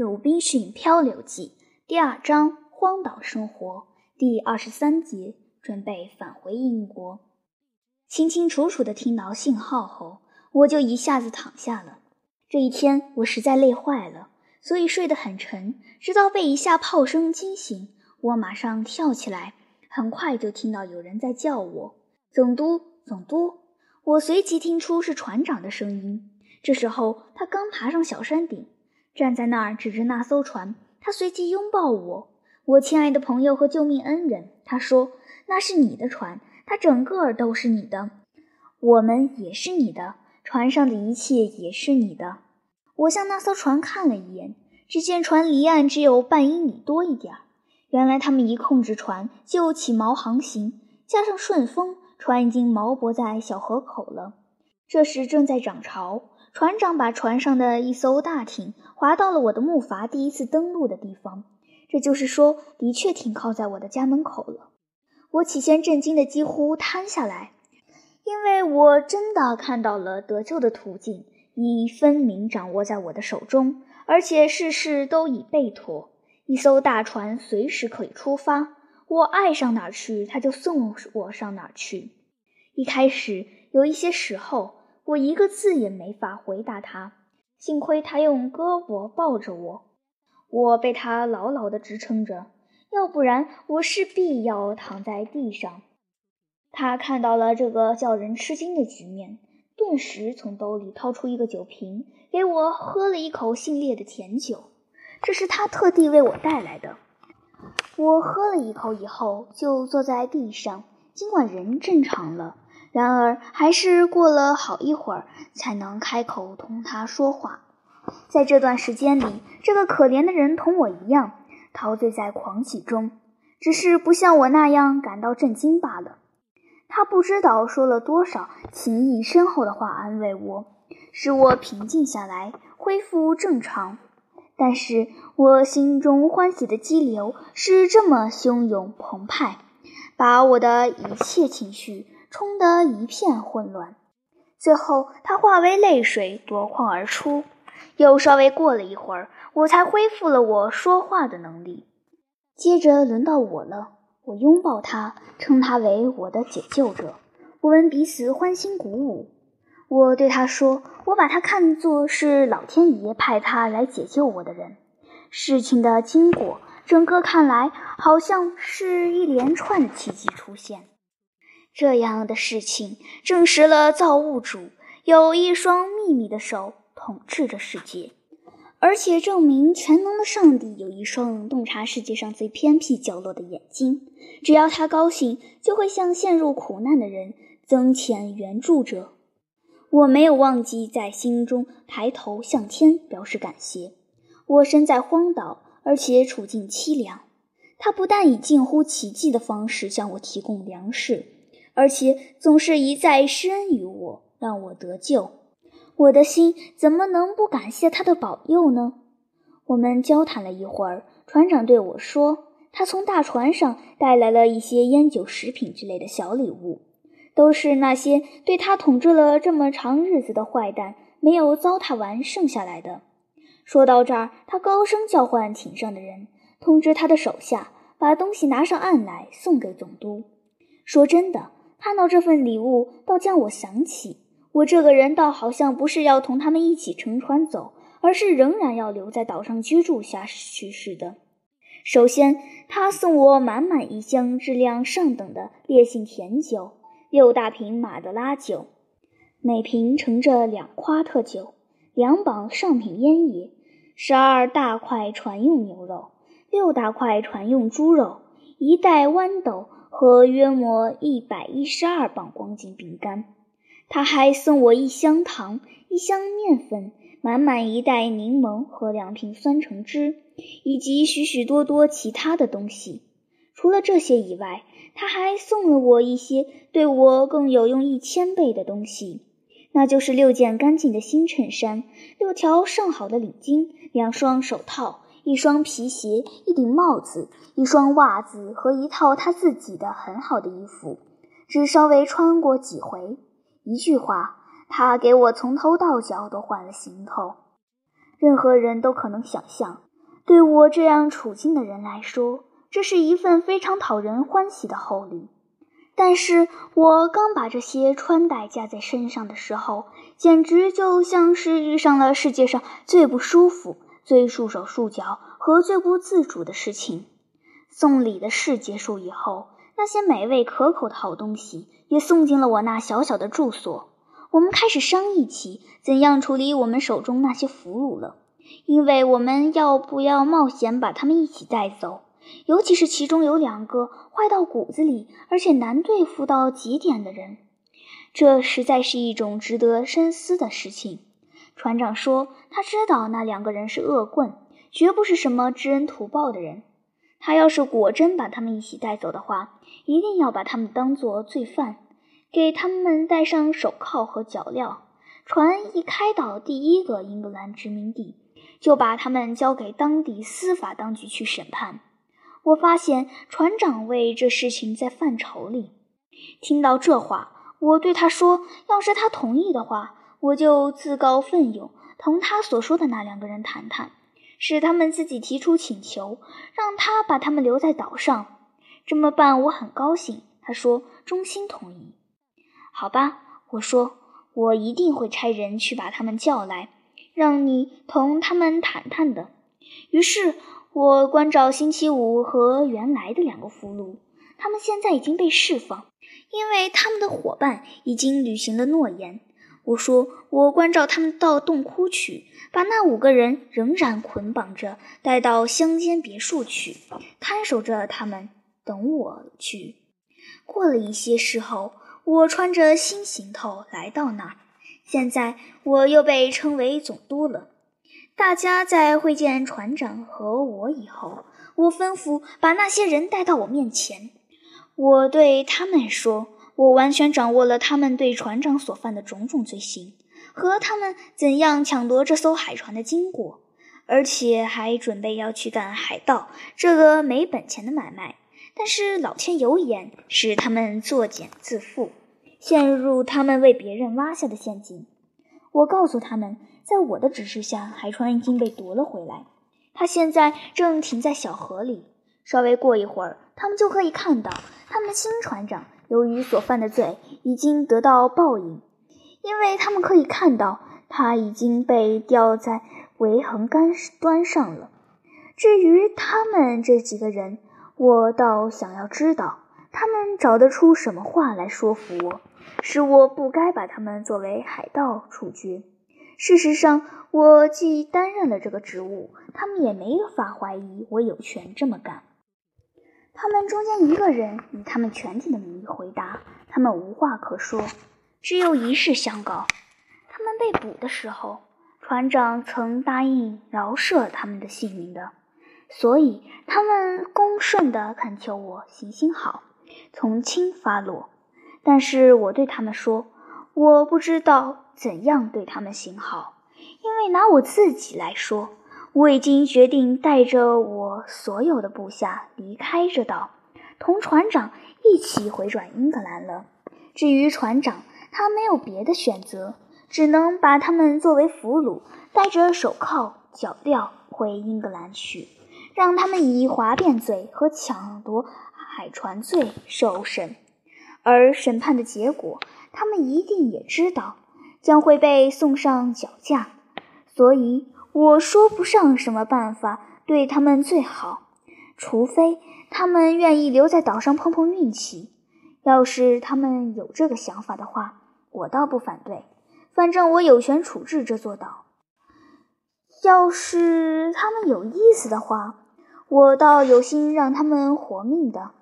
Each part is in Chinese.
鲁滨逊漂流记》第二章荒岛生活第二十三节，准备返回英国。清清楚楚地听到信号后，我就一下子躺下了。这一天我实在累坏了，所以睡得很沉，直到被一下炮声惊醒，我马上跳起来，很快就听到有人在叫我：“总督，总督！”我随即听出是船长的声音。这时候他刚爬上小山顶，站在那儿指着那艘船。他随即拥抱我，我亲爱的朋友和救命恩人。他说：“那是你的船，它整个都是你的，我们也是你的，船上的一切也是你的。”我向那艘船看了一眼，只见船离岸只有半英里多一点儿。原来他们一控制船就起锚航行，加上顺风，船已经锚泊在小河口了。这时正在涨潮。船长把船上的一艘大艇划到了我的木筏第一次登陆的地方，这就是说，的确停靠在我的家门口了。我起先震惊的几乎瘫下来，因为我真的看到了得救的途径，已分明掌握在我的手中，而且事事都已备妥。一艘大船随时可以出发，我爱上哪儿去，他就送我上哪儿去。一开始有一些时候。我一个字也没法回答他，幸亏他用胳膊抱着我，我被他牢牢地支撑着，要不然我势必要躺在地上。他看到了这个叫人吃惊的局面，顿时从兜里掏出一个酒瓶，给我喝了一口杏烈的甜酒，这是他特地为我带来的。我喝了一口以后，就坐在地上，尽管人正常了。然而，还是过了好一会儿才能开口同他说话。在这段时间里，这个可怜的人同我一样，陶醉在狂喜中，只是不像我那样感到震惊罢了。他不知道说了多少情意深厚的话安慰我，使我平静下来，恢复正常。但是我心中欢喜的激流是这么汹涌澎湃，把我的一切情绪。冲得一片混乱，最后他化为泪水夺眶而出。又稍微过了一会儿，我才恢复了我说话的能力。接着轮到我了，我拥抱他，称他为我的解救者。我们彼此欢欣鼓舞。我对他说：“我把他看作是老天爷派他来解救我的人。”事情的经过，整个看来好像是一连串的奇迹出现。这样的事情证实了造物主有一双秘密的手统治着世界，而且证明全能的上帝有一双洞察世界上最偏僻角落的眼睛。只要他高兴，就会向陷入苦难的人增遣援助者。我没有忘记在心中抬头向天表示感谢。我身在荒岛，而且处境凄凉，他不但以近乎奇迹的方式向我提供粮食。而且总是一再施恩于我，让我得救。我的心怎么能不感谢他的保佑呢？我们交谈了一会儿，船长对我说：“他从大船上带来了一些烟酒、食品之类的小礼物，都是那些对他统治了这么长日子的坏蛋没有糟蹋完剩下来的。”说到这儿，他高声叫唤艇上的人，通知他的手下把东西拿上岸来送给总督。说真的。看到这份礼物，倒将我想起，我这个人倒好像不是要同他们一起乘船走，而是仍然要留在岛上居住下去似的。首先，他送我满满一箱质量上等的烈性甜酒，六大瓶马德拉酒，每瓶盛着两夸特酒，两榜上品烟叶，十二大块船用牛肉，六大块船用猪肉，一袋豌豆。和约莫一百一十二磅光景饼干，他还送我一箱糖、一箱面粉、满满一袋柠檬和两瓶酸橙汁，以及许许多多其他的东西。除了这些以外，他还送了我一些对我更有用一千倍的东西，那就是六件干净的新衬衫、六条上好的领巾、两双手套。一双皮鞋，一顶帽子，一双袜子和一套他自己的很好的衣服，只稍微穿过几回。一句话，他给我从头到脚都换了行头。任何人都可能想象，对我这样处境的人来说，这是一份非常讨人欢喜的厚礼。但是我刚把这些穿戴加在身上的时候，简直就像是遇上了世界上最不舒服、最束手束脚和最不自主的事情。送礼的事结束以后，那些美味可口的好东西也送进了我那小小的住所。我们开始商议起怎样处理我们手中那些俘虏了，因为我们要不要冒险把他们一起带走？尤其是其中有两个坏到骨子里，而且难对付到极点的人，这实在是一种值得深思的事情。船长说，他知道那两个人是恶棍，绝不是什么知恩图报的人。他要是果真把他们一起带走的话，一定要把他们当作罪犯，给他们戴上手铐和脚镣。船一开到第一个英格兰殖民地，就把他们交给当地司法当局去审判。我发现船长为这事情在犯愁里。听到这话，我对他说：“要是他同意的话，我就自告奋勇同他所说的那两个人谈谈。”使他们自己提出请求，让他把他们留在岛上。这么办，我很高兴。他说，衷心同意。好吧，我说，我一定会差人去把他们叫来，让你同他们谈谈的。于是，我关照星期五和原来的两个俘虏，他们现在已经被释放，因为他们的伙伴已经履行了诺言。我说，我关照他们到洞窟去。把那五个人仍然捆绑着，带到乡间别墅去，看守着他们，等我去。过了一些时候，我穿着新行头来到那儿。现在我又被称为总督了。大家在会见船长和我以后，我吩咐把那些人带到我面前。我对他们说：“我完全掌握了他们对船长所犯的种种罪行。”和他们怎样抢夺这艘海船的经过，而且还准备要去干海盗这个没本钱的买卖。但是老天有眼，使他们作茧自缚，陷入他们为别人挖下的陷阱。我告诉他们，在我的指示下，海船已经被夺了回来，他现在正停在小河里。稍微过一会儿，他们就可以看到，他们的新船长由于所犯的罪已经得到报应。因为他们可以看到，他已经被吊在维横杆端上了。至于他们这几个人，我倒想要知道，他们找得出什么话来说服我，使我不该把他们作为海盗处决。事实上，我既担任了这个职务，他们也没法怀疑我有权这么干。他们中间一个人以他们全体的名义回答，他们无话可说。只有一事相告：他们被捕的时候，船长曾答应饶赦他们的性命的，所以他们恭顺地恳求我行行好，从轻发落。但是我对他们说，我不知道怎样对他们行好，因为拿我自己来说，我已经决定带着我所有的部下离开这岛，同船长一起回转英格兰了。至于船长，他没有别的选择，只能把他们作为俘虏，带着手铐脚镣回英格兰去，让他们以哗变罪和抢夺海船罪受审。而审判的结果，他们一定也知道，将会被送上绞架。所以我说不上什么办法对他们最好，除非他们愿意留在岛上碰碰运气。要是他们有这个想法的话，我倒不反对，反正我有权处置这座岛。要是他们有意思的话，我倒有心让他们活命的。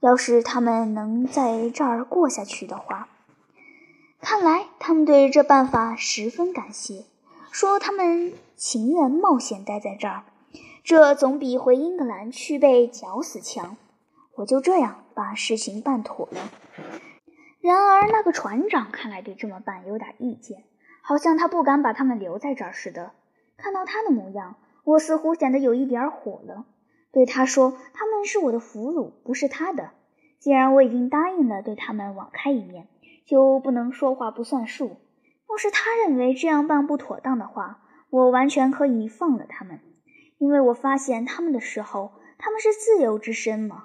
要是他们能在这儿过下去的话，看来他们对这办法十分感谢，说他们情愿冒险待在这儿，这总比回英格兰去被绞死强。我就这样把事情办妥了。然而，那个船长看来对这么办有点意见，好像他不敢把他们留在这儿似的。看到他的模样，我似乎显得有一点火了，对他说：“他们是我的俘虏，不是他的。既然我已经答应了对他们网开一面，就不能说话不算数。要是他认为这样办不妥当的话，我完全可以放了他们，因为我发现他们的时候，他们是自由之身嘛。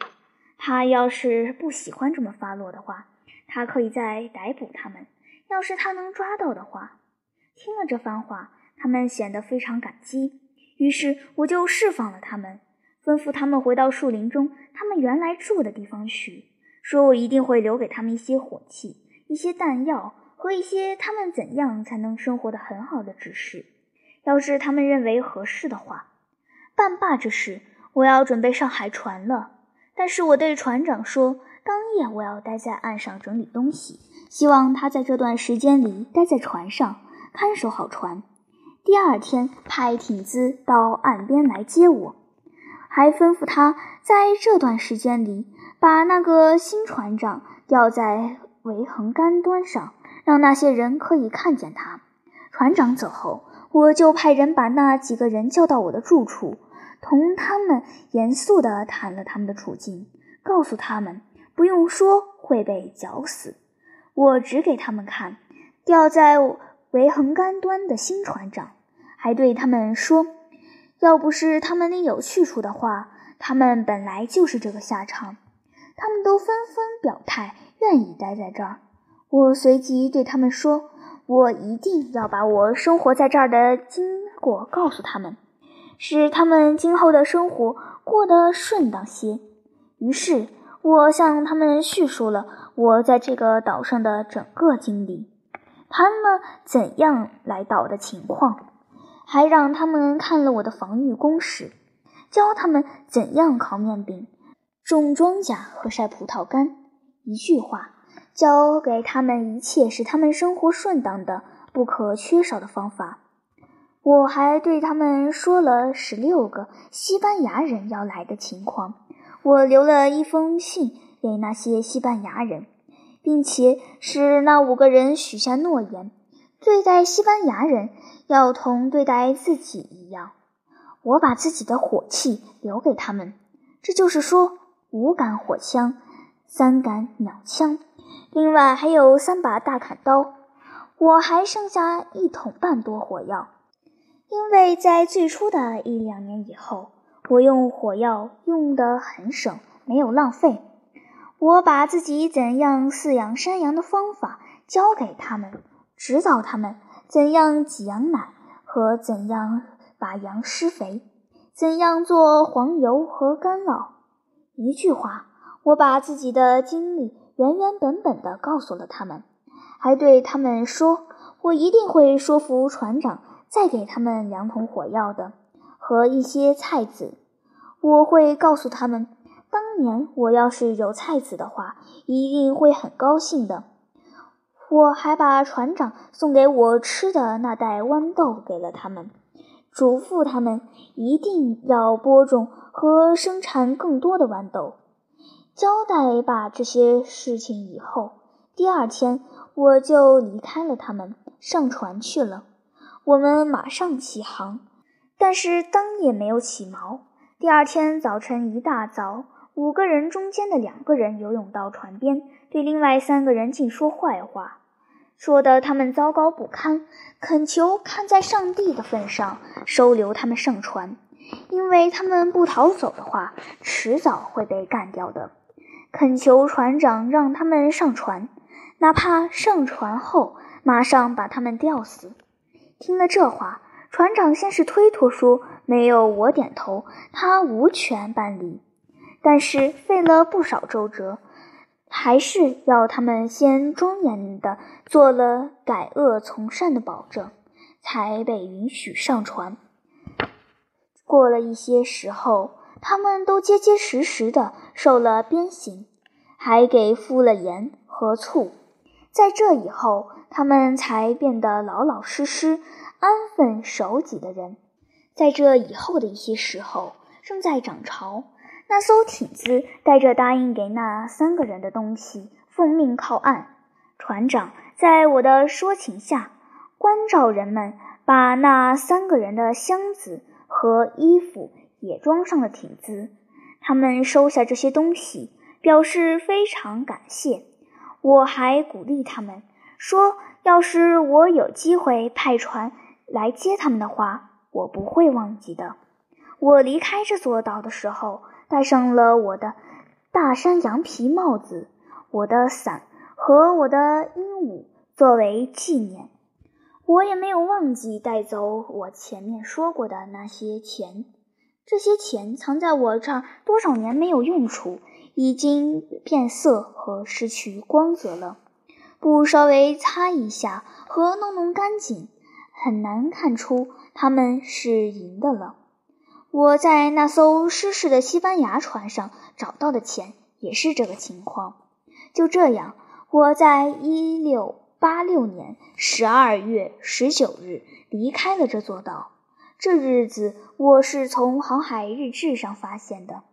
他要是不喜欢这么发落的话，他可以再逮捕他们。要是他能抓到的话，听了这番话，他们显得非常感激。于是我就释放了他们，吩咐他们回到树林中他们原来住的地方去，说我一定会留给他们一些火器、一些弹药和一些他们怎样才能生活的很好的指示。要是他们认为合适的话，半罢之事，我要准备上海船了。但是我对船长说，当夜我要待在岸上整理东西，希望他在这段时间里待在船上看守好船。第二天派艇子到岸边来接我，还吩咐他在这段时间里把那个新船长吊在桅横杆端上，让那些人可以看见他。船长走后，我就派人把那几个人叫到我的住处，同他们严肃地谈了他们的处境，告诉他们不用说会被绞死。我指给他们看吊在。为横杆端的新船长还对他们说：“要不是他们另有去处的话，他们本来就是这个下场。”他们都纷纷表态愿意待在这儿。我随即对他们说：“我一定要把我生活在这儿的经过告诉他们，使他们今后的生活过得顺当些。”于是，我向他们叙述了我在这个岛上的整个经历。谈了怎样来岛的情况，还让他们看了我的防御工事，教他们怎样烤面饼、种庄稼和晒葡萄干。一句话，教给他们一切使他们生活顺当的、不可缺少的方法。我还对他们说了十六个西班牙人要来的情况。我留了一封信给那些西班牙人。并且使那五个人许下诺言，对待西班牙人要同对待自己一样。我把自己的火器留给他们，这就是说五杆火枪，三杆鸟枪，另外还有三把大砍刀。我还剩下一桶半多火药，因为在最初的一两年以后，我用火药用得很省，没有浪费。我把自己怎样饲养山羊的方法教给他们，指导他们怎样挤羊奶和怎样把羊施肥，怎样做黄油和干酪。一句话，我把自己的经历原原本本的告诉了他们，还对他们说，我一定会说服船长再给他们两桶火药的和一些菜籽。我会告诉他们。当年我要是有菜籽的话，一定会很高兴的。我还把船长送给我吃的那袋豌豆给了他们，嘱咐他们一定要播种和生产更多的豌豆。交代罢这些事情以后，第二天我就离开了他们，上船去了。我们马上起航，但是灯也没有起锚。第二天早晨一大早。五个人中间的两个人游泳到船边，对另外三个人尽说坏话，说的他们糟糕不堪，恳求看在上帝的份上收留他们上船，因为他们不逃走的话，迟早会被干掉的。恳求船长让他们上船，哪怕上船后马上把他们吊死。听了这话，船长先是推脱说没有我点头，他无权办理。但是费了不少周折，还是要他们先庄严地做了改恶从善的保证，才被允许上船。过了一些时候，他们都结结实实的受了鞭刑，还给敷了盐和醋。在这以后，他们才变得老老实实、安分守己的人。在这以后的一些时候，正在涨潮。那艘艇子带着答应给那三个人的东西，奉命靠岸。船长在我的说情下，关照人们把那三个人的箱子和衣服也装上了艇子。他们收下这些东西，表示非常感谢。我还鼓励他们说，要是我有机会派船来接他们的话，我不会忘记的。我离开这座岛的时候，带上了我的大山羊皮帽子、我的伞和我的鹦鹉作为纪念。我也没有忘记带走我前面说过的那些钱。这些钱藏在我这儿多少年没有用处，已经变色和失去光泽了。不稍微擦一下和弄弄干净，很难看出它们是银的了。我在那艘失事的西班牙船上找到的钱也是这个情况。就这样，我在一六八六年十二月十九日离开了这座岛。这日子我是从航海日志上发现的，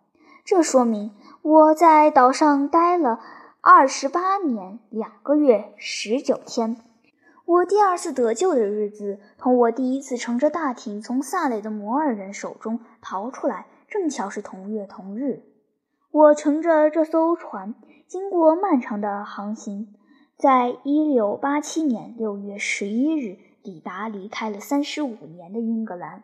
这说明我在岛上待了二十八年两个月十九天。我第二次得救的日子，同我第一次乘着大艇从萨雷的摩尔人手中逃出来，正巧是同月同日。我乘着这艘船，经过漫长的航行，在一六八七年六月十一日。抵达离开了三十五年的英格兰。